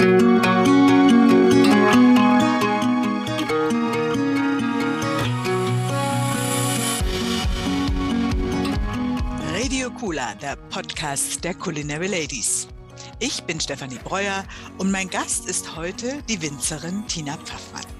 Radio Kula, der Podcast der Culinary Ladies. Ich bin Stefanie Breuer und mein Gast ist heute die Winzerin Tina Pfaffmann.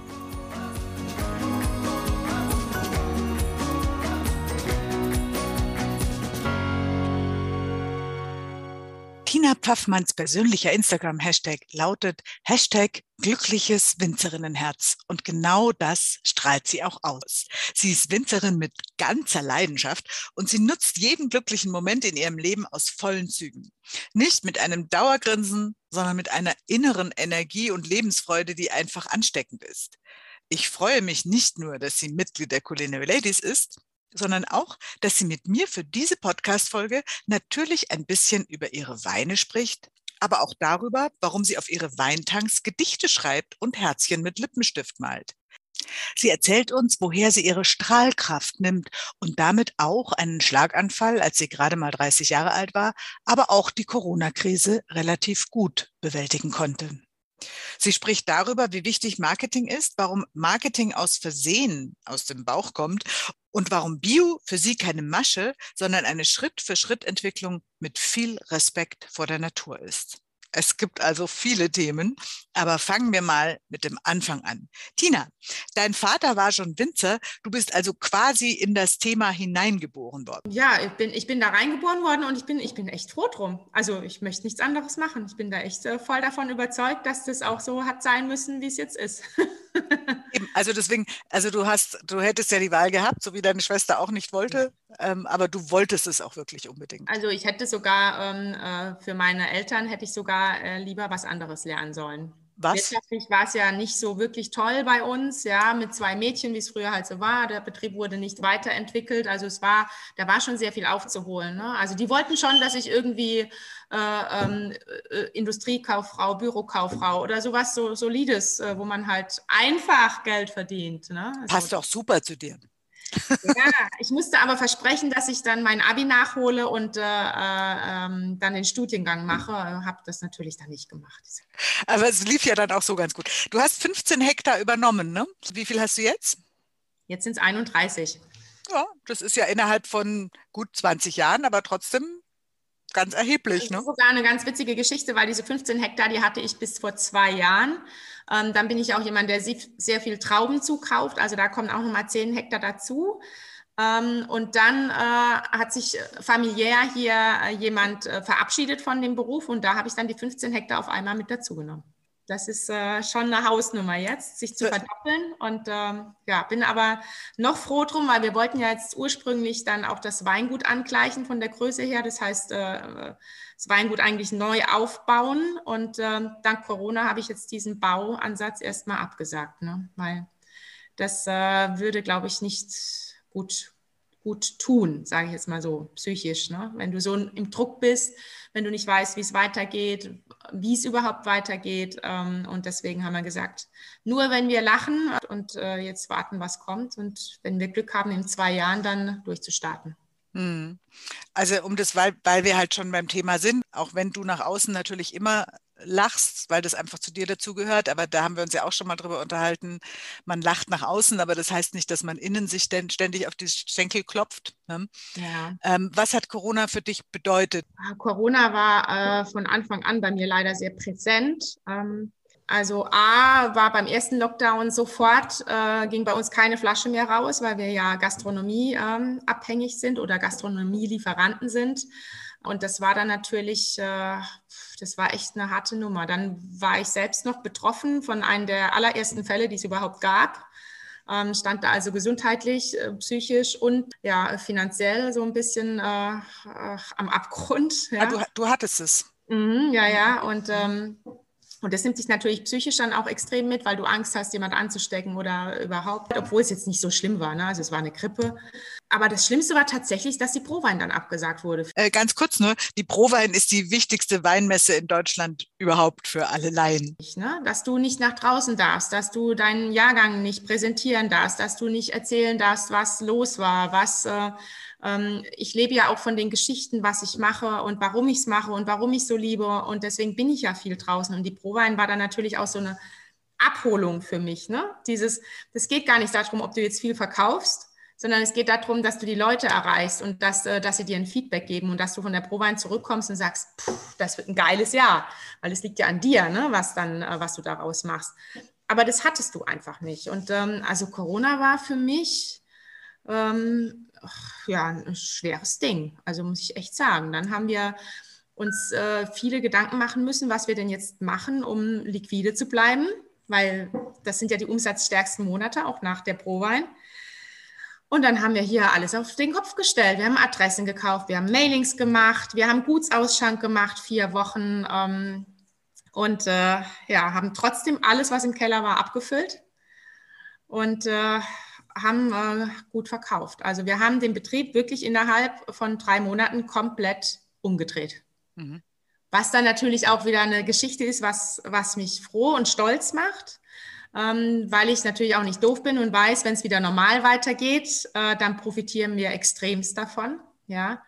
Tina Pfaffmanns persönlicher Instagram-Hashtag lautet Hashtag glückliches Winzerinnenherz. Und genau das strahlt sie auch aus. Sie ist Winzerin mit ganzer Leidenschaft und sie nutzt jeden glücklichen Moment in ihrem Leben aus vollen Zügen. Nicht mit einem Dauergrinsen, sondern mit einer inneren Energie und Lebensfreude, die einfach ansteckend ist. Ich freue mich nicht nur, dass sie Mitglied der Culinary Ladies ist, sondern auch, dass sie mit mir für diese Podcast-Folge natürlich ein bisschen über ihre Weine spricht, aber auch darüber, warum sie auf ihre Weintanks Gedichte schreibt und Herzchen mit Lippenstift malt. Sie erzählt uns, woher sie ihre Strahlkraft nimmt und damit auch einen Schlaganfall, als sie gerade mal 30 Jahre alt war, aber auch die Corona-Krise relativ gut bewältigen konnte. Sie spricht darüber, wie wichtig Marketing ist, warum Marketing aus Versehen aus dem Bauch kommt und warum Bio für sie keine Masche, sondern eine Schritt-für-Schritt-Entwicklung mit viel Respekt vor der Natur ist. Es gibt also viele Themen, aber fangen wir mal mit dem Anfang an. Tina, dein Vater war schon Winzer, du bist also quasi in das Thema hineingeboren worden. Ja, ich bin, ich bin da reingeboren worden und ich bin, ich bin echt froh drum. Also ich möchte nichts anderes machen. Ich bin da echt äh, voll davon überzeugt, dass das auch so hat sein müssen, wie es jetzt ist. Also deswegen, also du hast, du hättest ja die Wahl gehabt, so wie deine Schwester auch nicht wollte, ähm, aber du wolltest es auch wirklich unbedingt. Also ich hätte sogar ähm, äh, für meine Eltern hätte ich sogar äh, lieber was anderes lernen sollen. Was? Wirtschaftlich war es ja nicht so wirklich toll bei uns, ja, mit zwei Mädchen, wie es früher halt so war. Der Betrieb wurde nicht weiterentwickelt. Also es war, da war schon sehr viel aufzuholen. Ne? Also die wollten schon, dass ich irgendwie äh, ähm, äh, Industriekauffrau, Bürokauffrau oder sowas so Solides, äh, wo man halt einfach Geld verdient. Ne? Also, Passt auch super zu dir. Ja, ich musste aber versprechen, dass ich dann mein Abi nachhole und äh, äh, ähm, dann den Studiengang mache. Habe das natürlich dann nicht gemacht. Aber es lief ja dann auch so ganz gut. Du hast 15 Hektar übernommen, ne? Wie viel hast du jetzt? Jetzt sind es 31. Ja, das ist ja innerhalb von gut 20 Jahren, aber trotzdem ganz erheblich. Das ne? ist sogar eine ganz witzige Geschichte, weil diese 15 Hektar, die hatte ich bis vor zwei Jahren. Ähm, dann bin ich auch jemand, der sehr viel Trauben zukauft. Also da kommen auch nochmal 10 Hektar dazu. Ähm, und dann äh, hat sich familiär hier äh, jemand äh, verabschiedet von dem Beruf und da habe ich dann die 15 Hektar auf einmal mit dazugenommen. Das ist äh, schon eine Hausnummer jetzt, sich zu verdoppeln. Und ähm, ja, bin aber noch froh drum, weil wir wollten ja jetzt ursprünglich dann auch das Weingut angleichen von der Größe her. Das heißt, äh, das Weingut eigentlich neu aufbauen. Und äh, dank Corona habe ich jetzt diesen Bauansatz erstmal abgesagt, ne? weil das äh, würde, glaube ich, nicht gut gut tun, sage ich jetzt mal so, psychisch. Ne? Wenn du so im Druck bist, wenn du nicht weißt, wie es weitergeht, wie es überhaupt weitergeht. Ähm, und deswegen haben wir gesagt, nur wenn wir lachen und äh, jetzt warten, was kommt und wenn wir Glück haben, in zwei Jahren dann durchzustarten. Hm. Also um das, weil, weil wir halt schon beim Thema sind, auch wenn du nach außen natürlich immer lachst, weil das einfach zu dir dazugehört. Aber da haben wir uns ja auch schon mal drüber unterhalten. Man lacht nach außen, aber das heißt nicht, dass man innen sich ständig auf die Schenkel klopft. Ne? Ja. Ähm, was hat Corona für dich bedeutet? Ah, Corona war äh, von Anfang an bei mir leider sehr präsent. Ähm, also A war beim ersten Lockdown sofort, äh, ging bei uns keine Flasche mehr raus, weil wir ja Gastronomie ähm, abhängig sind oder Gastronomielieferanten sind. Und das war dann natürlich, äh, das war echt eine harte Nummer. Dann war ich selbst noch betroffen von einem der allerersten Fälle, die es überhaupt gab. Ähm, stand da also gesundheitlich, äh, psychisch und ja, finanziell so ein bisschen äh, äh am Abgrund. Ja. Ah, du, du hattest es. Mhm, ja, ja. Und ähm, und das nimmt dich natürlich psychisch dann auch extrem mit, weil du Angst hast, jemand anzustecken oder überhaupt, obwohl es jetzt nicht so schlimm war. Ne? Also es war eine Grippe. Aber das Schlimmste war tatsächlich, dass die Prowein dann abgesagt wurde. Äh, ganz kurz nur, die Prowein ist die wichtigste Weinmesse in Deutschland überhaupt für alle Laien. Ne? Dass du nicht nach draußen darfst, dass du deinen Jahrgang nicht präsentieren darfst, dass du nicht erzählen darfst, was los war, was... Äh, ähm, ich lebe ja auch von den Geschichten, was ich mache und warum ich es mache und warum ich so liebe. Und deswegen bin ich ja viel draußen. Und die Prowein war dann natürlich auch so eine Abholung für mich. Ne? Dieses, das geht gar nicht darum, ob du jetzt viel verkaufst, sondern es geht darum, dass du die Leute erreichst und dass, äh, dass sie dir ein Feedback geben und dass du von der Prowein zurückkommst und sagst, das wird ein geiles Jahr, weil es liegt ja an dir, ne, was dann, äh, was du daraus machst. Aber das hattest du einfach nicht. Und ähm, also Corona war für mich ähm, ja ein schweres Ding. Also muss ich echt sagen. Dann haben wir uns äh, viele Gedanken machen müssen, was wir denn jetzt machen, um liquide zu bleiben, weil das sind ja die umsatzstärksten Monate, auch nach der Prowein. Und dann haben wir hier alles auf den Kopf gestellt. Wir haben Adressen gekauft, wir haben Mailings gemacht, wir haben Gutsausschank gemacht, vier Wochen. Ähm, und äh, ja, haben trotzdem alles, was im Keller war, abgefüllt und äh, haben äh, gut verkauft. Also wir haben den Betrieb wirklich innerhalb von drei Monaten komplett umgedreht. Mhm. Was dann natürlich auch wieder eine Geschichte ist, was, was mich froh und stolz macht ähm, weil ich natürlich auch nicht doof bin und weiß, wenn es wieder normal weitergeht, äh, dann profitieren wir extremst davon. Ja,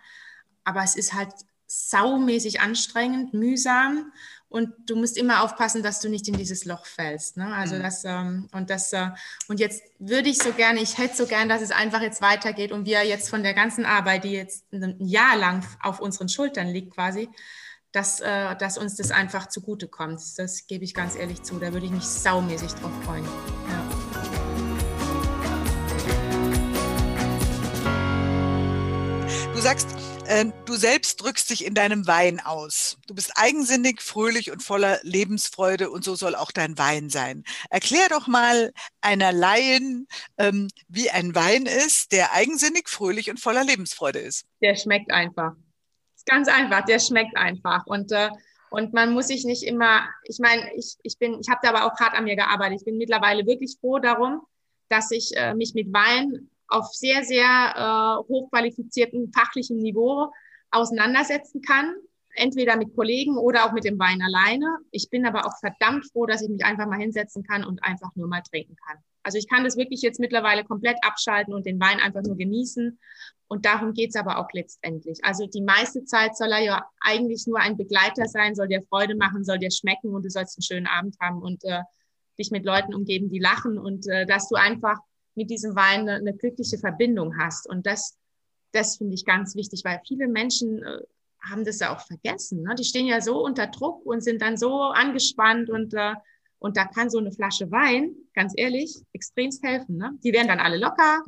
aber es ist halt saumäßig anstrengend, mühsam und du musst immer aufpassen, dass du nicht in dieses Loch fällst. Ne? Also mhm. das ähm, und das äh, und jetzt würde ich so gerne, ich hätte so gern, dass es einfach jetzt weitergeht und wir jetzt von der ganzen Arbeit, die jetzt ein Jahr lang auf unseren Schultern liegt, quasi, dass, äh, dass uns das einfach zugutekommt. Das gebe ich ganz ehrlich zu. Da würde ich mich saumäßig drauf freuen. Ja. Du sagst, äh, du selbst drückst dich in deinem Wein aus. Du bist eigensinnig, fröhlich und voller Lebensfreude und so soll auch dein Wein sein. Erklär doch mal einer Laien, ähm, wie ein Wein ist, der eigensinnig, fröhlich und voller Lebensfreude ist. Der schmeckt einfach ganz einfach, der schmeckt einfach. Und, äh, und man muss sich nicht immer, ich meine, ich, ich bin, ich habe da aber auch hart an mir gearbeitet. Ich bin mittlerweile wirklich froh darum, dass ich äh, mich mit Wein auf sehr, sehr äh, hochqualifiziertem fachlichem Niveau auseinandersetzen kann. Entweder mit Kollegen oder auch mit dem Wein alleine. Ich bin aber auch verdammt froh, dass ich mich einfach mal hinsetzen kann und einfach nur mal trinken kann. Also ich kann das wirklich jetzt mittlerweile komplett abschalten und den Wein einfach nur genießen. Und darum geht's aber auch letztendlich. Also die meiste Zeit soll er ja eigentlich nur ein Begleiter sein, soll dir Freude machen, soll dir schmecken und du sollst einen schönen Abend haben und äh, dich mit Leuten umgeben, die lachen und äh, dass du einfach mit diesem Wein eine, eine glückliche Verbindung hast. Und das, das finde ich ganz wichtig, weil viele Menschen äh, haben das ja auch vergessen. Ne? Die stehen ja so unter Druck und sind dann so angespannt und äh, und da kann so eine Flasche Wein, ganz ehrlich, extremst helfen. Ne? Die werden dann alle locker.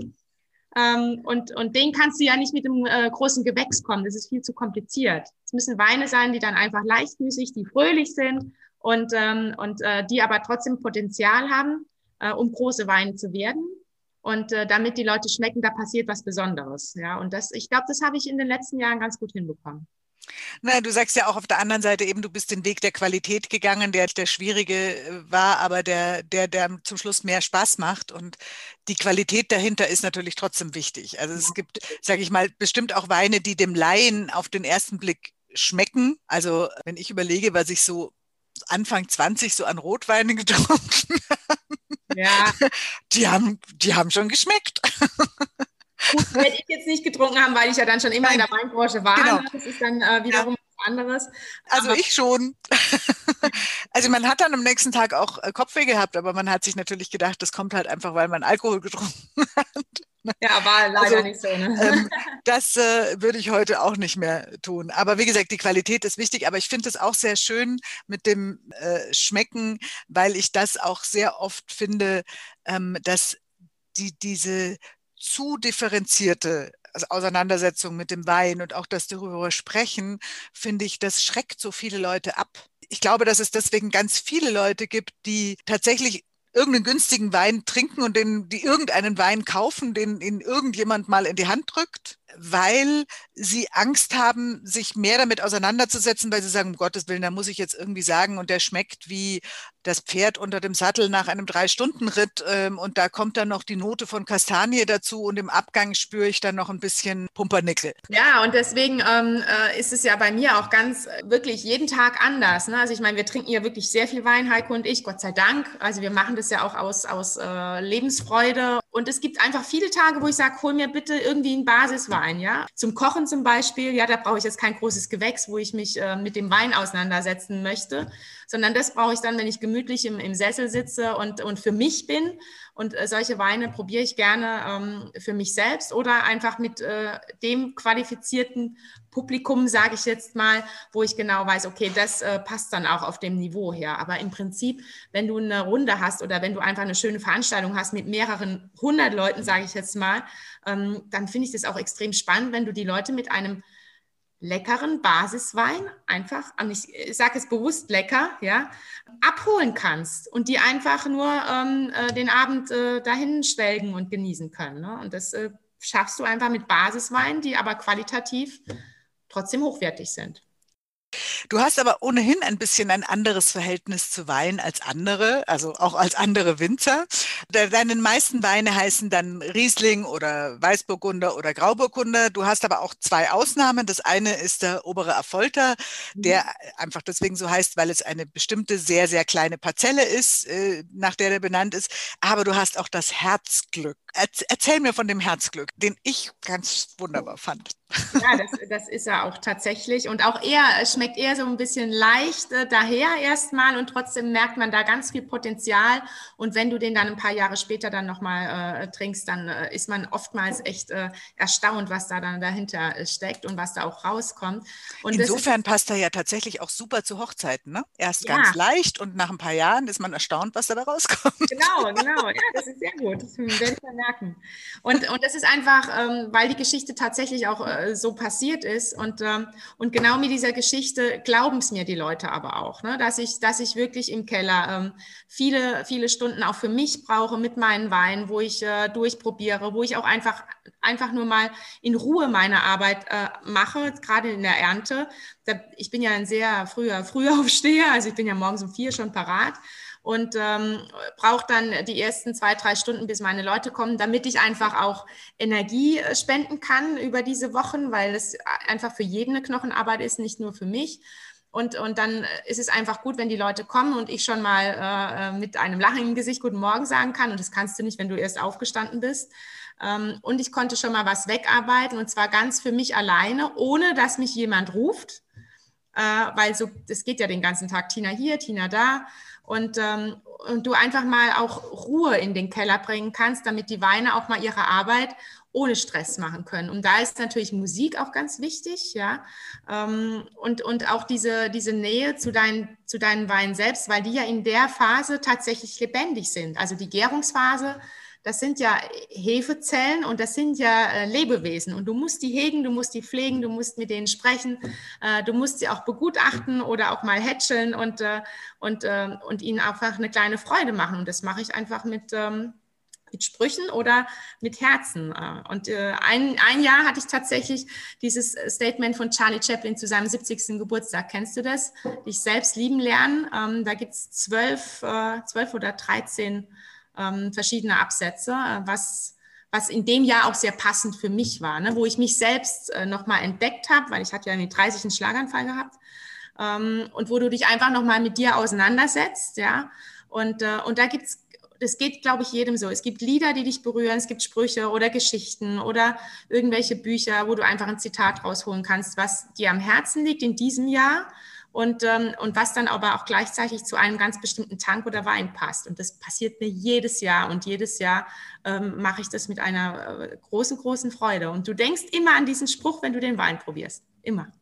Ähm, und, und den kannst du ja nicht mit einem äh, großen Gewächs kommen. Das ist viel zu kompliziert. Es müssen Weine sein, die dann einfach leichtfüßig, die fröhlich sind und, ähm, und äh, die aber trotzdem Potenzial haben, äh, um große Weine zu werden. Und äh, damit die Leute schmecken, da passiert was Besonderes. Ja, und das, ich glaube, das habe ich in den letzten Jahren ganz gut hinbekommen. Na, du sagst ja auch auf der anderen Seite eben, du bist den Weg der Qualität gegangen, der der schwierige äh, war, aber der, der, der zum Schluss mehr Spaß macht. Und die Qualität dahinter ist natürlich trotzdem wichtig. Also es gibt, sage ich mal, bestimmt auch Weine, die dem Laien auf den ersten Blick schmecken. Also wenn ich überlege, was ich so Anfang 20 so an Rotweinen getrunken habe, ja. die, haben, die haben schon geschmeckt. Werde ich jetzt nicht getrunken haben, weil ich ja dann schon immer Nein. in der Weinbranche war. Genau. Das ist dann äh, wiederum ja. was anderes. Also aber ich schon. also man hat dann am nächsten Tag auch äh, Kopfweh gehabt, aber man hat sich natürlich gedacht, das kommt halt einfach, weil man Alkohol getrunken hat. Ja, war leider also, nicht so. Ne? Ähm, das äh, würde ich heute auch nicht mehr tun. Aber wie gesagt, die Qualität ist wichtig. Aber ich finde es auch sehr schön mit dem äh, Schmecken, weil ich das auch sehr oft finde, ähm, dass die, diese zu differenzierte Auseinandersetzung mit dem Wein und auch das darüber sprechen, finde ich, das schreckt so viele Leute ab. Ich glaube, dass es deswegen ganz viele Leute gibt, die tatsächlich irgendeinen günstigen Wein trinken und den, die irgendeinen Wein kaufen, den ihnen irgendjemand mal in die Hand drückt, weil sie Angst haben, sich mehr damit auseinanderzusetzen, weil sie sagen, um Gottes Willen, da muss ich jetzt irgendwie sagen, und der schmeckt wie das Pferd unter dem Sattel nach einem Drei-Stunden-Ritt ähm, und da kommt dann noch die Note von Kastanie dazu und im Abgang spüre ich dann noch ein bisschen Pumpernickel. Ja, und deswegen ähm, äh, ist es ja bei mir auch ganz äh, wirklich jeden Tag anders. Ne? Also ich meine, wir trinken ja wirklich sehr viel Wein, Heiko und ich, Gott sei Dank. Also wir machen das ja auch aus, aus äh, Lebensfreude. Und es gibt einfach viele Tage, wo ich sage, hol mir bitte irgendwie einen Basiswein, ja. Zum Kochen zum Beispiel, ja, da brauche ich jetzt kein großes Gewächs, wo ich mich äh, mit dem Wein auseinandersetzen möchte, sondern das brauche ich dann, wenn ich gemütlich im, im Sessel sitze und, und für mich bin. Und äh, solche Weine probiere ich gerne ähm, für mich selbst oder einfach mit äh, dem qualifizierten Publikum, sage ich jetzt mal, wo ich genau weiß, okay, das äh, passt dann auch auf dem Niveau her. Aber im Prinzip, wenn du eine Runde hast oder wenn du einfach eine schöne Veranstaltung hast mit mehreren hundert Leuten, sage ich jetzt mal, ähm, dann finde ich das auch extrem spannend, wenn du die Leute mit einem leckeren Basiswein einfach, ich sage es bewusst lecker, ja, abholen kannst und die einfach nur ähm, äh, den Abend äh, dahin schwelgen und genießen können. Ne? Und das äh, schaffst du einfach mit Basiswein, die aber qualitativ trotzdem hochwertig sind. Du hast aber ohnehin ein bisschen ein anderes Verhältnis zu Wein als andere, also auch als andere Winzer. Deine meisten Weine heißen dann Riesling oder Weißburgunder oder Grauburgunder. Du hast aber auch zwei Ausnahmen. Das eine ist der obere Affolter, der mhm. einfach deswegen so heißt, weil es eine bestimmte sehr, sehr kleine Parzelle ist, äh, nach der der benannt ist. Aber du hast auch das Herzglück. Erzähl mir von dem Herzglück, den ich ganz wunderbar fand. Ja, das, das ist er auch tatsächlich. Und auch er schmeckt eher so ein bisschen leicht äh, daher erstmal und trotzdem merkt man da ganz viel Potenzial. Und wenn du den dann ein paar Jahre später dann nochmal äh, trinkst, dann äh, ist man oftmals echt äh, erstaunt, was da dann dahinter äh, steckt und was da auch rauskommt. Und Insofern ist, passt er ja tatsächlich auch super zu Hochzeiten. Ne? Erst ja. ganz leicht und nach ein paar Jahren ist man erstaunt, was da rauskommt. Genau, genau. Ja, das ist sehr gut. Das werde ich merken. Und, und das ist einfach, ähm, weil die Geschichte tatsächlich auch äh, so passiert ist. Und, ähm, und genau mit dieser Geschichte glauben es mir die Leute aber auch, ne? dass, ich, dass ich wirklich im Keller ähm, viele, viele Stunden auch für mich brauche mit meinen Weinen, wo ich äh, durchprobiere, wo ich auch einfach, einfach nur mal in Ruhe meine Arbeit äh, mache, gerade in der Ernte. Da, ich bin ja ein sehr früher, früher Aufsteher, also ich bin ja morgens um vier schon parat und ähm, brauche dann die ersten zwei, drei Stunden, bis meine Leute kommen, damit ich einfach auch Energie äh, spenden kann über diese Wochen, weil es einfach für jeden eine Knochenarbeit ist, nicht nur für mich. Und, und dann ist es einfach gut, wenn die Leute kommen und ich schon mal äh, äh mit einem Lachen im Gesicht Guten Morgen sagen kann. Und das kannst du nicht, wenn du erst aufgestanden bist. Ähm, und ich konnte schon mal was wegarbeiten und zwar ganz für mich alleine, ohne dass mich jemand ruft. Äh, weil so, das geht ja den ganzen Tag, Tina hier, Tina da und, ähm, und du einfach mal auch Ruhe in den Keller bringen kannst, damit die Weine auch mal ihre Arbeit ohne Stress machen können. Und da ist natürlich Musik auch ganz wichtig, ja. Ähm, und, und auch diese, diese Nähe zu deinen, zu deinen Weinen selbst, weil die ja in der Phase tatsächlich lebendig sind. Also die Gärungsphase das sind ja Hefezellen und das sind ja äh, Lebewesen. Und du musst die hegen, du musst die pflegen, du musst mit denen sprechen, äh, du musst sie auch begutachten oder auch mal hätscheln und, äh, und, äh, und ihnen einfach eine kleine Freude machen. Und das mache ich einfach mit. Ähm, mit Sprüchen oder mit Herzen. Äh. Und äh, ein, ein Jahr hatte ich tatsächlich dieses Statement von Charlie Chaplin zu seinem 70. Geburtstag. Kennst du das? Dich selbst lieben lernen. Ähm, da gibt es zwölf, zwölf oder dreizehn ähm, verschiedene Absätze, äh, was, was in dem Jahr auch sehr passend für mich war, ne? wo ich mich selbst äh, nochmal entdeckt habe, weil ich hatte ja mit 30 einen Schlaganfall gehabt ähm, und wo du dich einfach nochmal mit dir auseinandersetzt, ja, und, äh, und da gibt's das geht, glaube ich, jedem so. Es gibt Lieder, die dich berühren, es gibt Sprüche oder Geschichten oder irgendwelche Bücher, wo du einfach ein Zitat rausholen kannst, was dir am Herzen liegt in diesem Jahr und, ähm, und was dann aber auch gleichzeitig zu einem ganz bestimmten Tank oder Wein passt. Und das passiert mir jedes Jahr und jedes Jahr ähm, mache ich das mit einer äh, großen, großen Freude. Und du denkst immer an diesen Spruch, wenn du den Wein probierst. Immer.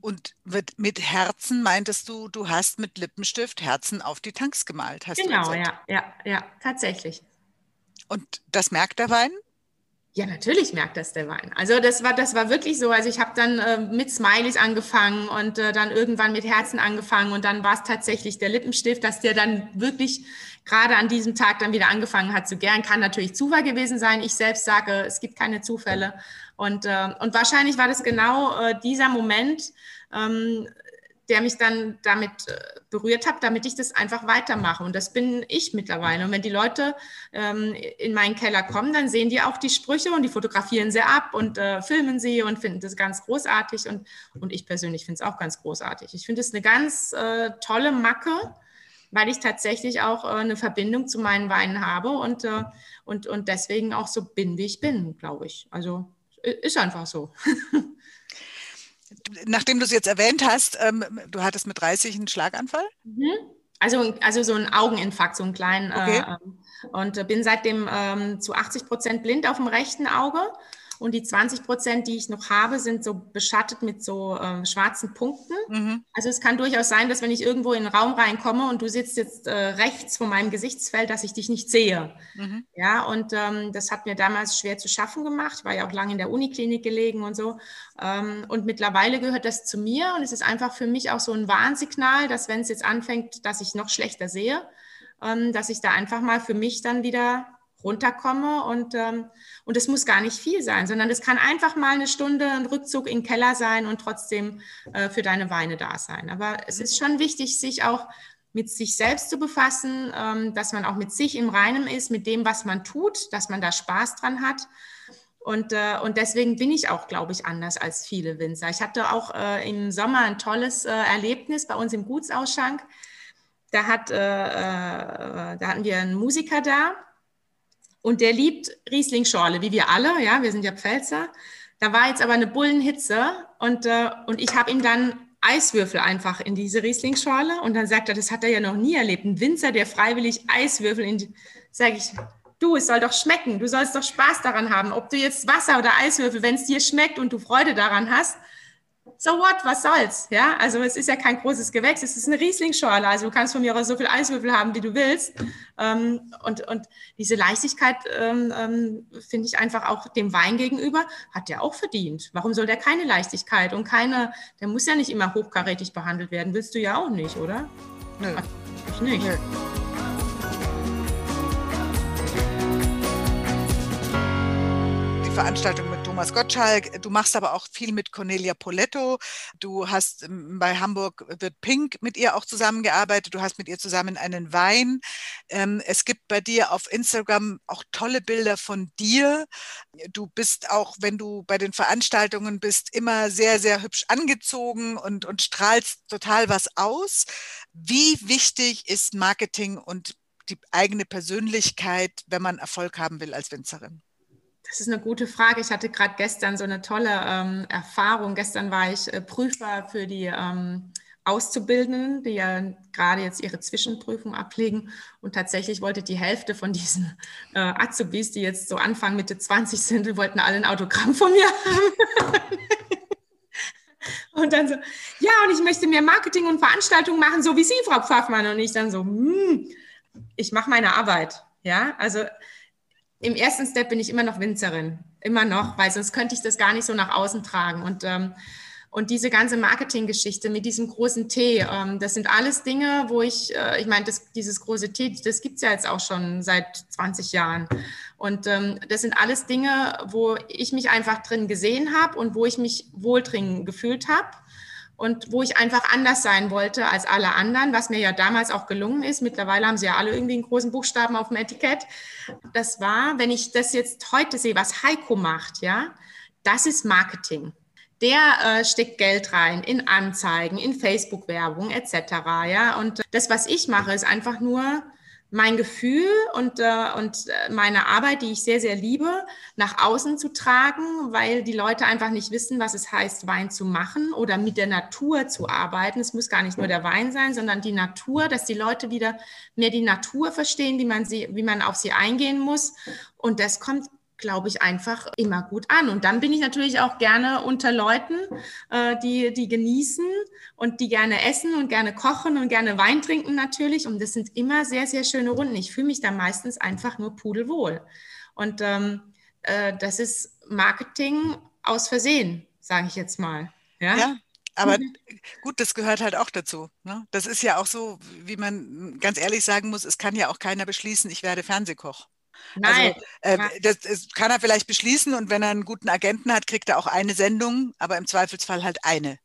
Und mit, mit Herzen meintest du, du hast mit Lippenstift Herzen auf die Tanks gemalt, hast genau, du Genau, ja, ja, ja, tatsächlich. Und das merkt der Wein? Ja, natürlich merkt das der Wein. Also das war, das war wirklich so. Also ich habe dann äh, mit Smileys angefangen und äh, dann irgendwann mit Herzen angefangen und dann war es tatsächlich der Lippenstift, dass der dann wirklich gerade an diesem Tag dann wieder angefangen hat zu gären. Kann natürlich Zufall gewesen sein. Ich selbst sage, es gibt keine Zufälle. Und, äh, und wahrscheinlich war das genau äh, dieser Moment, ähm, der mich dann damit äh, berührt hat, damit ich das einfach weitermache. Und das bin ich mittlerweile. Und wenn die Leute ähm, in meinen Keller kommen, dann sehen die auch die Sprüche und die fotografieren sie ab und äh, filmen sie und finden das ganz großartig. Und, und ich persönlich finde es auch ganz großartig. Ich finde es eine ganz äh, tolle Macke, weil ich tatsächlich auch äh, eine Verbindung zu meinen Weinen habe und, äh, und, und deswegen auch so bin, wie ich bin, glaube ich. Also ist einfach so. nachdem du es jetzt erwähnt hast, ähm, du hattest mit 30 einen Schlaganfall? Mhm. Also, also so ein Augeninfarkt, so einen kleinen. Okay. Äh, und bin seitdem ähm, zu 80 Prozent blind auf dem rechten Auge. Und die 20 Prozent, die ich noch habe, sind so beschattet mit so äh, schwarzen Punkten. Mhm. Also es kann durchaus sein, dass wenn ich irgendwo in den Raum reinkomme und du sitzt jetzt äh, rechts von meinem Gesichtsfeld, dass ich dich nicht sehe. Mhm. Ja, und ähm, das hat mir damals schwer zu schaffen gemacht. Ich war ja auch lange in der Uniklinik gelegen und so. Ähm, und mittlerweile gehört das zu mir und es ist einfach für mich auch so ein Warnsignal, dass wenn es jetzt anfängt, dass ich noch schlechter sehe, ähm, dass ich da einfach mal für mich dann wieder runterkomme und, ähm, und es muss gar nicht viel sein, sondern es kann einfach mal eine Stunde ein Rückzug in den Keller sein und trotzdem äh, für deine Weine da sein. Aber es ist schon wichtig, sich auch mit sich selbst zu befassen, ähm, dass man auch mit sich im Reinen ist, mit dem, was man tut, dass man da Spaß dran hat. Und, äh, und deswegen bin ich auch, glaube ich, anders als viele Winzer. Ich hatte auch äh, im Sommer ein tolles äh, Erlebnis bei uns im Gutsausschank. Da, hat, äh, äh, da hatten wir einen Musiker da, und der liebt Riesling-Schorle, wie wir alle, ja, wir sind ja Pfälzer. Da war jetzt aber eine Bullenhitze und, äh, und ich habe ihm dann Eiswürfel einfach in diese Riesling-Schorle und dann sagt er, das hat er ja noch nie erlebt. Ein Winzer, der freiwillig Eiswürfel in die, sage ich, du, es soll doch schmecken, du sollst doch Spaß daran haben, ob du jetzt Wasser oder Eiswürfel, wenn es dir schmeckt und du Freude daran hast, so what, was soll's? Ja, also es ist ja kein großes Gewächs, es ist eine Rieslingsschorle, also du kannst von mir aus so viel Eiswürfel haben, wie du willst. Ähm, und, und diese Leichtigkeit ähm, ähm, finde ich einfach auch dem Wein gegenüber, hat der auch verdient. Warum soll der keine Leichtigkeit und keine, der muss ja nicht immer hochkarätig behandelt werden, willst du ja auch nicht, oder? Nö. Ach, ich nicht. Nö. Veranstaltung mit Thomas Gottschalk. Du machst aber auch viel mit Cornelia Poletto. Du hast ähm, bei Hamburg wird Pink mit ihr auch zusammengearbeitet. Du hast mit ihr zusammen einen Wein. Ähm, es gibt bei dir auf Instagram auch tolle Bilder von dir. Du bist auch, wenn du bei den Veranstaltungen bist, immer sehr, sehr hübsch angezogen und, und strahlst total was aus. Wie wichtig ist Marketing und die eigene Persönlichkeit, wenn man Erfolg haben will als Winzerin? Das ist eine gute Frage. Ich hatte gerade gestern so eine tolle ähm, Erfahrung. Gestern war ich äh, Prüfer für die ähm, Auszubildenden, die ja gerade jetzt ihre Zwischenprüfung ablegen. Und tatsächlich wollte die Hälfte von diesen äh, Azubis, die jetzt so Anfang Mitte 20 sind, die wollten alle ein Autogramm von mir haben. und dann so, ja, und ich möchte mehr Marketing und Veranstaltungen machen, so wie Sie, Frau Pfaffmann. Und ich dann so, hm, ich mache meine Arbeit. Ja, also im ersten Step bin ich immer noch Winzerin, immer noch, weil sonst könnte ich das gar nicht so nach außen tragen. Und, ähm, und diese ganze Marketinggeschichte mit diesem großen T, ähm, das sind alles Dinge, wo ich, äh, ich meine, das, dieses große T, das gibt es ja jetzt auch schon seit 20 Jahren. Und ähm, das sind alles Dinge, wo ich mich einfach drin gesehen habe und wo ich mich wohl drin gefühlt habe und wo ich einfach anders sein wollte als alle anderen, was mir ja damals auch gelungen ist. Mittlerweile haben sie ja alle irgendwie einen großen Buchstaben auf dem Etikett. Das war, wenn ich das jetzt heute sehe, was Heiko macht, ja, das ist Marketing. Der äh, steckt Geld rein in Anzeigen, in Facebook-Werbung etc. Ja, und das, was ich mache, ist einfach nur mein Gefühl und, äh, und äh, meine Arbeit, die ich sehr, sehr liebe, nach außen zu tragen, weil die Leute einfach nicht wissen, was es heißt, Wein zu machen oder mit der Natur zu arbeiten. Es muss gar nicht nur der Wein sein, sondern die Natur, dass die Leute wieder mehr die Natur verstehen, wie man sie, wie man auf sie eingehen muss. Und das kommt glaube ich, einfach immer gut an. Und dann bin ich natürlich auch gerne unter Leuten, äh, die, die genießen und die gerne essen und gerne kochen und gerne Wein trinken natürlich. Und das sind immer sehr, sehr schöne Runden. Ich fühle mich da meistens einfach nur pudelwohl. Und ähm, äh, das ist Marketing aus Versehen, sage ich jetzt mal. Ja, ja aber mhm. gut, das gehört halt auch dazu. Ne? Das ist ja auch so, wie man ganz ehrlich sagen muss, es kann ja auch keiner beschließen, ich werde Fernsehkoch. Nein. Also, äh, das, das, kann er vielleicht beschließen und wenn er einen guten Agenten hat, kriegt er auch eine Sendung, aber im Zweifelsfall halt eine.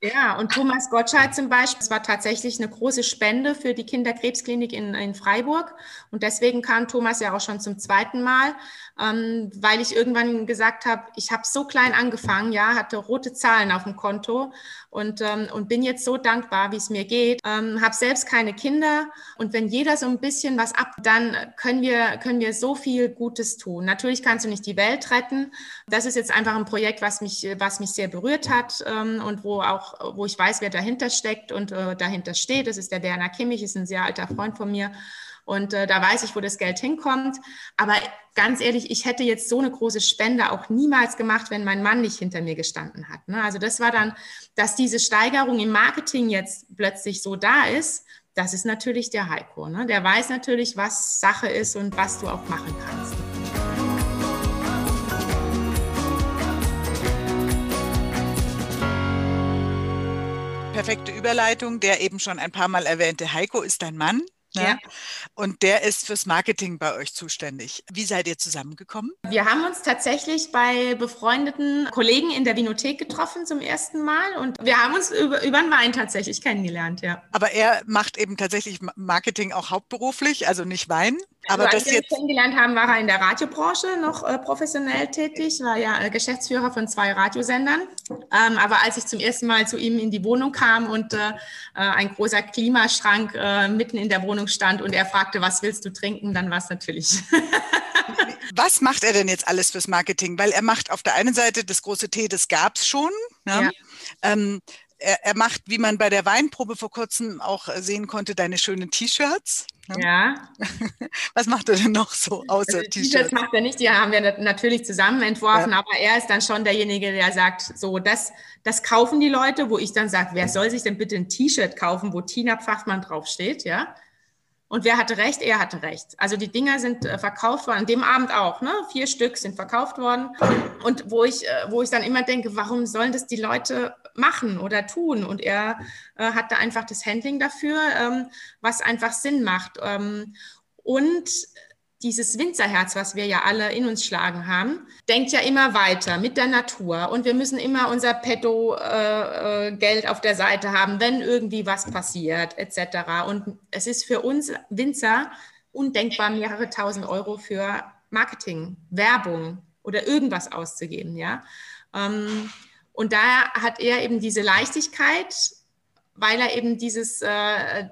Ja, und Thomas Gottschalk zum Beispiel, es war tatsächlich eine große Spende für die Kinderkrebsklinik in, in Freiburg. Und deswegen kam Thomas ja auch schon zum zweiten Mal, ähm, weil ich irgendwann gesagt habe, ich habe so klein angefangen, ja, hatte rote Zahlen auf dem Konto und, ähm, und bin jetzt so dankbar, wie es mir geht. Ähm, habe selbst keine Kinder und wenn jeder so ein bisschen was ab, dann können wir, können wir so viel Gutes tun. Natürlich kannst du nicht die Welt retten. Das ist jetzt einfach ein Projekt, was mich, was mich sehr berührt hat ähm, und wo auch, wo ich weiß, wer dahinter steckt und äh, dahinter steht. Das ist der Werner Kimmich, ist ein sehr alter Freund von mir. Und äh, da weiß ich, wo das Geld hinkommt. Aber ganz ehrlich, ich hätte jetzt so eine große Spende auch niemals gemacht, wenn mein Mann nicht hinter mir gestanden hat. Ne? Also das war dann, dass diese Steigerung im Marketing jetzt plötzlich so da ist, das ist natürlich der Heiko. Ne? Der weiß natürlich, was Sache ist und was du auch machen kannst. Perfekte Überleitung. Der eben schon ein paar Mal erwähnte Heiko ist dein Mann. Ne? Ja. Und der ist fürs Marketing bei euch zuständig. Wie seid ihr zusammengekommen? Wir haben uns tatsächlich bei befreundeten Kollegen in der Vinothek getroffen zum ersten Mal und wir haben uns über, über den Wein tatsächlich kennengelernt, ja. Aber er macht eben tatsächlich Marketing auch hauptberuflich, also nicht Wein. Aber also, als wir uns kennengelernt haben, war er in der Radiobranche noch äh, professionell tätig, war ja äh, Geschäftsführer von zwei Radiosendern. Ähm, aber als ich zum ersten Mal zu ihm in die Wohnung kam und äh, äh ein großer Klimaschrank äh, mitten in der Wohnung stand und er fragte, was willst du trinken, dann war es natürlich. was macht er denn jetzt alles fürs Marketing? Weil er macht auf der einen Seite das große T, das gab es schon. Ne? Ja. Ähm, er, er, macht, wie man bei der Weinprobe vor kurzem auch sehen konnte, deine schönen T-Shirts. Ne? Ja. Was macht er denn noch so außer also T-Shirts? T-Shirts macht er nicht, die haben wir natürlich zusammen entworfen, ja. aber er ist dann schon derjenige, der sagt, so, das, das kaufen die Leute, wo ich dann sage, wer soll sich denn bitte ein T-Shirt kaufen, wo Tina Pfaffmann draufsteht, ja? Und wer hatte recht? Er hatte recht. Also die Dinger sind äh, verkauft worden, an dem Abend auch, ne? Vier Stück sind verkauft worden. Und wo ich, äh, wo ich dann immer denke, warum sollen das die Leute machen oder tun? Und er äh, hat da einfach das Handling dafür, ähm, was einfach Sinn macht. Ähm, und dieses Winzerherz, was wir ja alle in uns schlagen haben, denkt ja immer weiter mit der Natur. Und wir müssen immer unser Petto-Geld äh, auf der Seite haben, wenn irgendwie was passiert, etc. Und es ist für uns Winzer undenkbar, mehrere tausend Euro für Marketing, Werbung oder irgendwas auszugeben. Ja? Ähm, und da hat er eben diese Leichtigkeit, weil er eben dieses äh,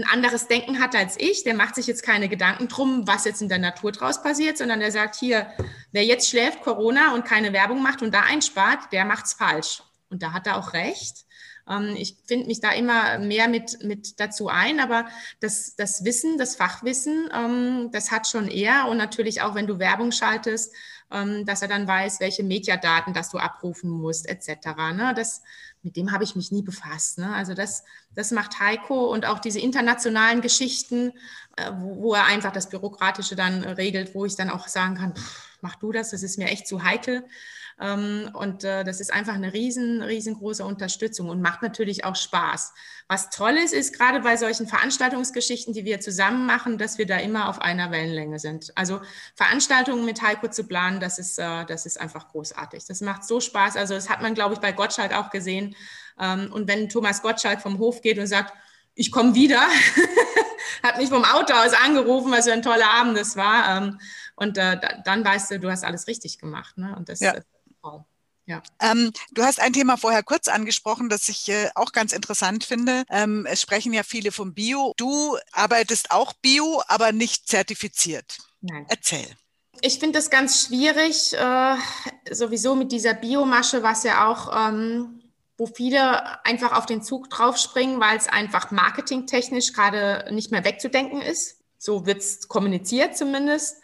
ein anderes Denken hat als ich, der macht sich jetzt keine Gedanken drum, was jetzt in der Natur draus passiert, sondern der sagt hier, wer jetzt schläft, Corona und keine Werbung macht und da einspart, der macht's falsch. Und da hat er auch recht. Ähm, ich finde mich da immer mehr mit, mit dazu ein, aber das, das Wissen, das Fachwissen, ähm, das hat schon er. Und natürlich auch, wenn du Werbung schaltest, ähm, dass er dann weiß, welche Mediadaten, dass du abrufen musst, etc. Ne? Das, mit dem habe ich mich nie befasst. Ne? Also das, das macht Heiko und auch diese internationalen Geschichten, äh, wo, er einfach das Bürokratische dann regelt, wo ich dann auch sagen kann, pff, mach du das, das ist mir echt zu heikel. Ähm, und äh, das ist einfach eine riesen, riesengroße Unterstützung und macht natürlich auch Spaß. Was toll ist, ist gerade bei solchen Veranstaltungsgeschichten, die wir zusammen machen, dass wir da immer auf einer Wellenlänge sind. Also Veranstaltungen mit Heiko zu planen, das ist, äh, das ist einfach großartig. Das macht so Spaß. Also das hat man, glaube ich, bei Gottschalk auch gesehen. Ähm, und wenn Thomas Gottschalk vom Hof geht und sagt, ich komme wieder, hat mich vom Auto aus angerufen, was für ein toller Abend das war. Ähm, und äh, dann weißt du, du hast alles richtig gemacht. Ne? Und das, ja. Wow. Ja. Ähm, du hast ein Thema vorher kurz angesprochen, das ich äh, auch ganz interessant finde. Ähm, es sprechen ja viele vom Bio. Du arbeitest auch Bio, aber nicht zertifiziert. Nein. Erzähl. Ich finde das ganz schwierig, äh, sowieso mit dieser Biomasche, was ja auch, ähm, wo viele einfach auf den Zug draufspringen, weil es einfach marketingtechnisch gerade nicht mehr wegzudenken ist. So wird es kommuniziert zumindest.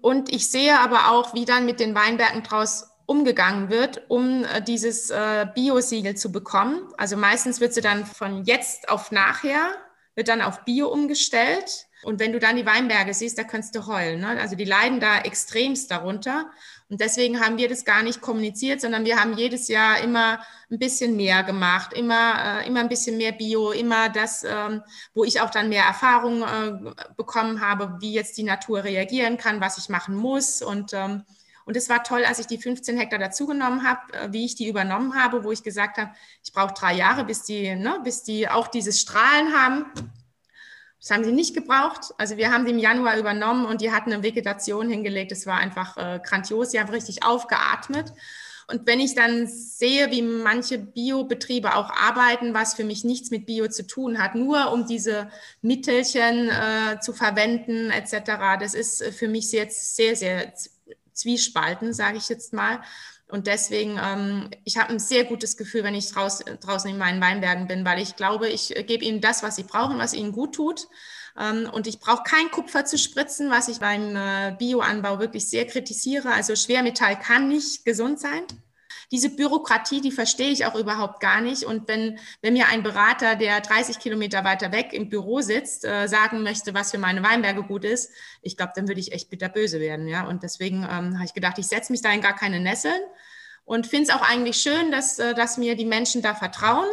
Und ich sehe aber auch, wie dann mit den Weinbergen draus umgegangen wird, um äh, dieses äh, Bio-Siegel zu bekommen. Also meistens wird sie dann von jetzt auf nachher, wird dann auf Bio umgestellt. Und wenn du dann die Weinberge siehst, da kannst du heulen. Ne? Also die leiden da extremst darunter. Und deswegen haben wir das gar nicht kommuniziert, sondern wir haben jedes Jahr immer ein bisschen mehr gemacht, immer, äh, immer ein bisschen mehr Bio, immer das, ähm, wo ich auch dann mehr Erfahrung äh, bekommen habe, wie jetzt die Natur reagieren kann, was ich machen muss. Und ähm, Und es war toll, als ich die 15 Hektar dazugenommen habe, äh, wie ich die übernommen habe, wo ich gesagt habe, ich brauche drei Jahre, bis die, ne, bis die auch dieses Strahlen haben. Das haben sie nicht gebraucht. Also wir haben die im Januar übernommen und die hatten eine Vegetation hingelegt. Es war einfach äh, grandios. Sie haben richtig aufgeatmet. Und wenn ich dann sehe, wie manche Biobetriebe auch arbeiten, was für mich nichts mit Bio zu tun hat, nur um diese Mittelchen äh, zu verwenden etc., das ist für mich jetzt sehr, sehr zwiespalten, sage ich jetzt mal. Und deswegen, ähm, ich habe ein sehr gutes Gefühl, wenn ich draus, draußen in meinen Weinbergen bin, weil ich glaube, ich äh, gebe ihnen das, was sie brauchen, was ihnen gut tut. Ähm, und ich brauche kein Kupfer zu spritzen, was ich beim äh, Bioanbau wirklich sehr kritisiere. Also Schwermetall kann nicht gesund sein. Diese Bürokratie, die verstehe ich auch überhaupt gar nicht. Und wenn, wenn mir ein Berater, der 30 Kilometer weiter weg im Büro sitzt, äh, sagen möchte, was für meine Weinberge gut ist, ich glaube, dann würde ich echt bitterböse werden. Ja? Und deswegen ähm, habe ich gedacht, ich setze mich da in gar keine Nesseln und finde es auch eigentlich schön, dass, äh, dass mir die Menschen da vertrauen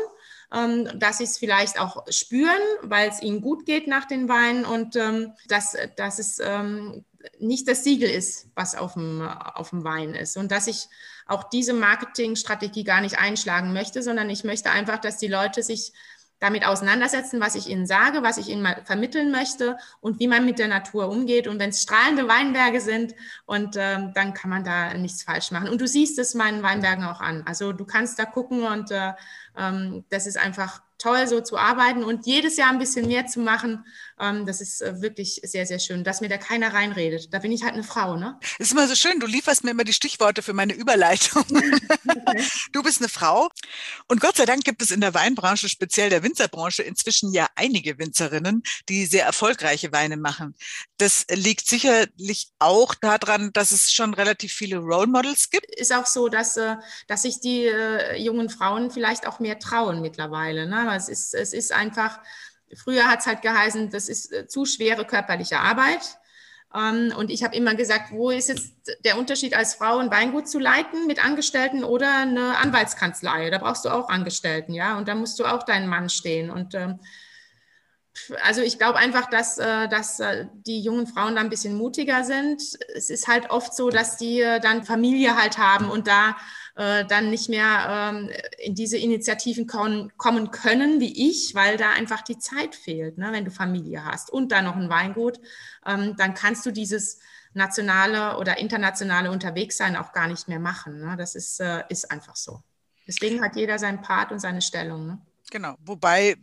ähm, dass sie es vielleicht auch spüren, weil es ihnen gut geht nach den Weinen und ähm, dass, dass es ähm, nicht das Siegel ist, was auf dem, auf dem Wein ist. Und dass ich auch diese Marketingstrategie gar nicht einschlagen möchte, sondern ich möchte einfach, dass die Leute sich damit auseinandersetzen, was ich ihnen sage, was ich ihnen vermitteln möchte und wie man mit der Natur umgeht. Und wenn es strahlende Weinberge sind, und ähm, dann kann man da nichts falsch machen. Und du siehst es meinen Weinbergen auch an. Also du kannst da gucken und äh, ähm, das ist einfach toll, so zu arbeiten und jedes Jahr ein bisschen mehr zu machen. Ähm, das ist äh, wirklich sehr, sehr schön, dass mir da keiner reinredet. Da bin ich halt eine Frau, ne? Das ist immer so schön. Du lieferst mir immer die Stichworte für meine Überleitung. Okay. Du bist eine Frau. Und Gott sei Dank gibt es in der Weinbranche, speziell der Winzerbranche, inzwischen ja einige Winzerinnen, die sehr erfolgreiche Weine machen. Das liegt sicherlich auch daran, dass es schon relativ viele Role Models gibt. Ist auch so, dass, äh, dass sich die äh, jungen Frauen vielleicht auch mehr trauen mittlerweile. Ne? Es ist, es ist einfach, früher hat es halt geheißen, das ist äh, zu schwere körperliche Arbeit. Ähm, und ich habe immer gesagt, wo ist jetzt der Unterschied als Frau ein Weingut zu leiten mit Angestellten oder eine Anwaltskanzlei? Da brauchst du auch Angestellten, ja, und da musst du auch deinen Mann stehen. Und ähm, also ich glaube einfach, dass, äh, dass äh, die jungen Frauen da ein bisschen mutiger sind. Es ist halt oft so, dass die dann Familie halt haben und da äh, dann nicht mehr ähm, in diese Initiativen kommen, können wie ich, weil da einfach die Zeit fehlt. Ne? Wenn du Familie hast und dann noch ein Weingut, ähm, dann kannst du dieses nationale oder internationale Unterwegssein auch gar nicht mehr machen. Ne? Das ist, äh, ist einfach so. Deswegen hat jeder seinen Part und seine Stellung. Ne? Genau, wobei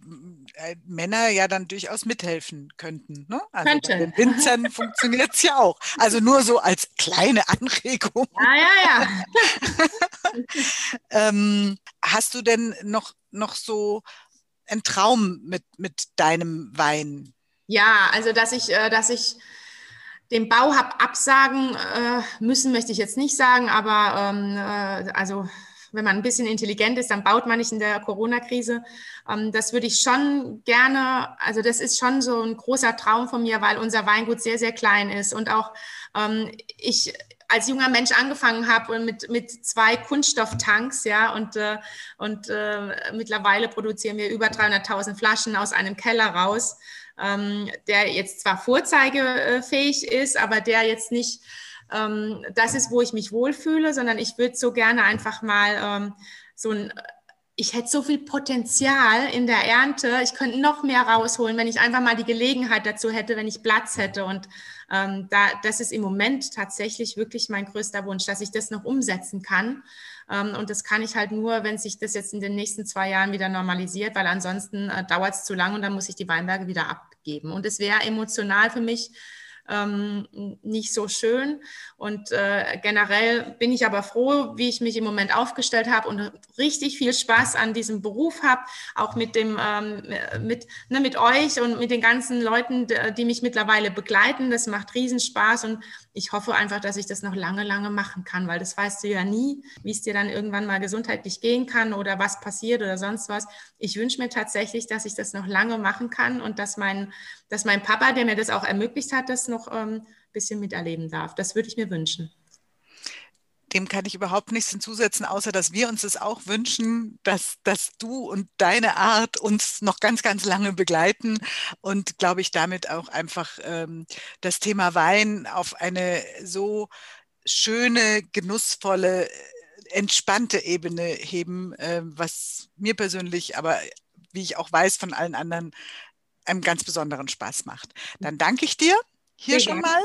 äh, Männer ja dann durchaus mithelfen könnten. Ne? Also Könnte. bei den Winzern funktioniert es ja auch. Also nur so als kleine Anregung. Ja, ja, ja. ähm, hast du denn noch, noch so einen Traum mit, mit deinem Wein? Ja, also dass ich, äh, dass ich den Bau habe absagen äh, müssen, möchte ich jetzt nicht sagen, aber ähm, äh, also wenn man ein bisschen intelligent ist, dann baut man nicht in der Corona-Krise. Ähm, das würde ich schon gerne, also das ist schon so ein großer Traum von mir, weil unser Weingut sehr, sehr klein ist und auch ähm, ich als junger Mensch angefangen habe mit, mit zwei Kunststofftanks, ja, und, äh, und äh, mittlerweile produzieren wir über 300.000 Flaschen aus einem Keller raus, ähm, der jetzt zwar vorzeigefähig ist, aber der jetzt nicht ähm, das ist, wo ich mich wohlfühle, sondern ich würde so gerne einfach mal ähm, so ein ich hätte so viel Potenzial in der Ernte. Ich könnte noch mehr rausholen, wenn ich einfach mal die Gelegenheit dazu hätte, wenn ich Platz hätte. Und ähm, da, das ist im Moment tatsächlich wirklich mein größter Wunsch, dass ich das noch umsetzen kann. Ähm, und das kann ich halt nur, wenn sich das jetzt in den nächsten zwei Jahren wieder normalisiert, weil ansonsten äh, dauert es zu lang und dann muss ich die Weinberge wieder abgeben. Und es wäre emotional für mich ähm, nicht so schön. Und äh, generell bin ich aber froh, wie ich mich im Moment aufgestellt habe und richtig viel Spaß an diesem Beruf habe, auch mit dem ähm, mit, ne, mit euch und mit den ganzen Leuten, die mich mittlerweile begleiten. Das macht Riesenspaß und ich hoffe einfach, dass ich das noch lange, lange machen kann, weil das weißt du ja nie, wie es dir dann irgendwann mal gesundheitlich gehen kann oder was passiert oder sonst was. Ich wünsche mir tatsächlich, dass ich das noch lange machen kann und dass mein, dass mein Papa, der mir das auch ermöglicht hat, das noch ein ähm, bisschen miterleben darf. Das würde ich mir wünschen dem kann ich überhaupt nichts hinzusetzen, außer dass wir uns das auch wünschen, dass, dass du und deine Art uns noch ganz, ganz lange begleiten und glaube ich damit auch einfach ähm, das Thema Wein auf eine so schöne, genussvolle, entspannte Ebene heben, äh, was mir persönlich, aber wie ich auch weiß von allen anderen, einen ganz besonderen Spaß macht. Dann danke ich dir hier Sehr schon gerne. mal.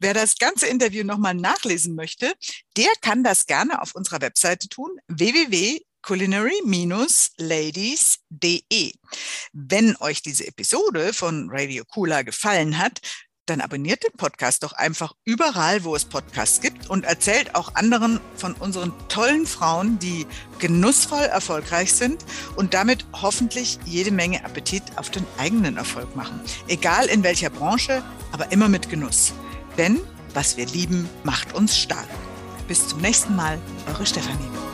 Wer das ganze Interview nochmal nachlesen möchte, der kann das gerne auf unserer Webseite tun, www.culinary-ladies.de. Wenn euch diese Episode von Radio Cooler gefallen hat, dann abonniert den Podcast doch einfach überall, wo es Podcasts gibt und erzählt auch anderen von unseren tollen Frauen, die genussvoll erfolgreich sind und damit hoffentlich jede Menge Appetit auf den eigenen Erfolg machen. Egal in welcher Branche, aber immer mit Genuss. Denn was wir lieben, macht uns stark. Bis zum nächsten Mal, eure Stefanie.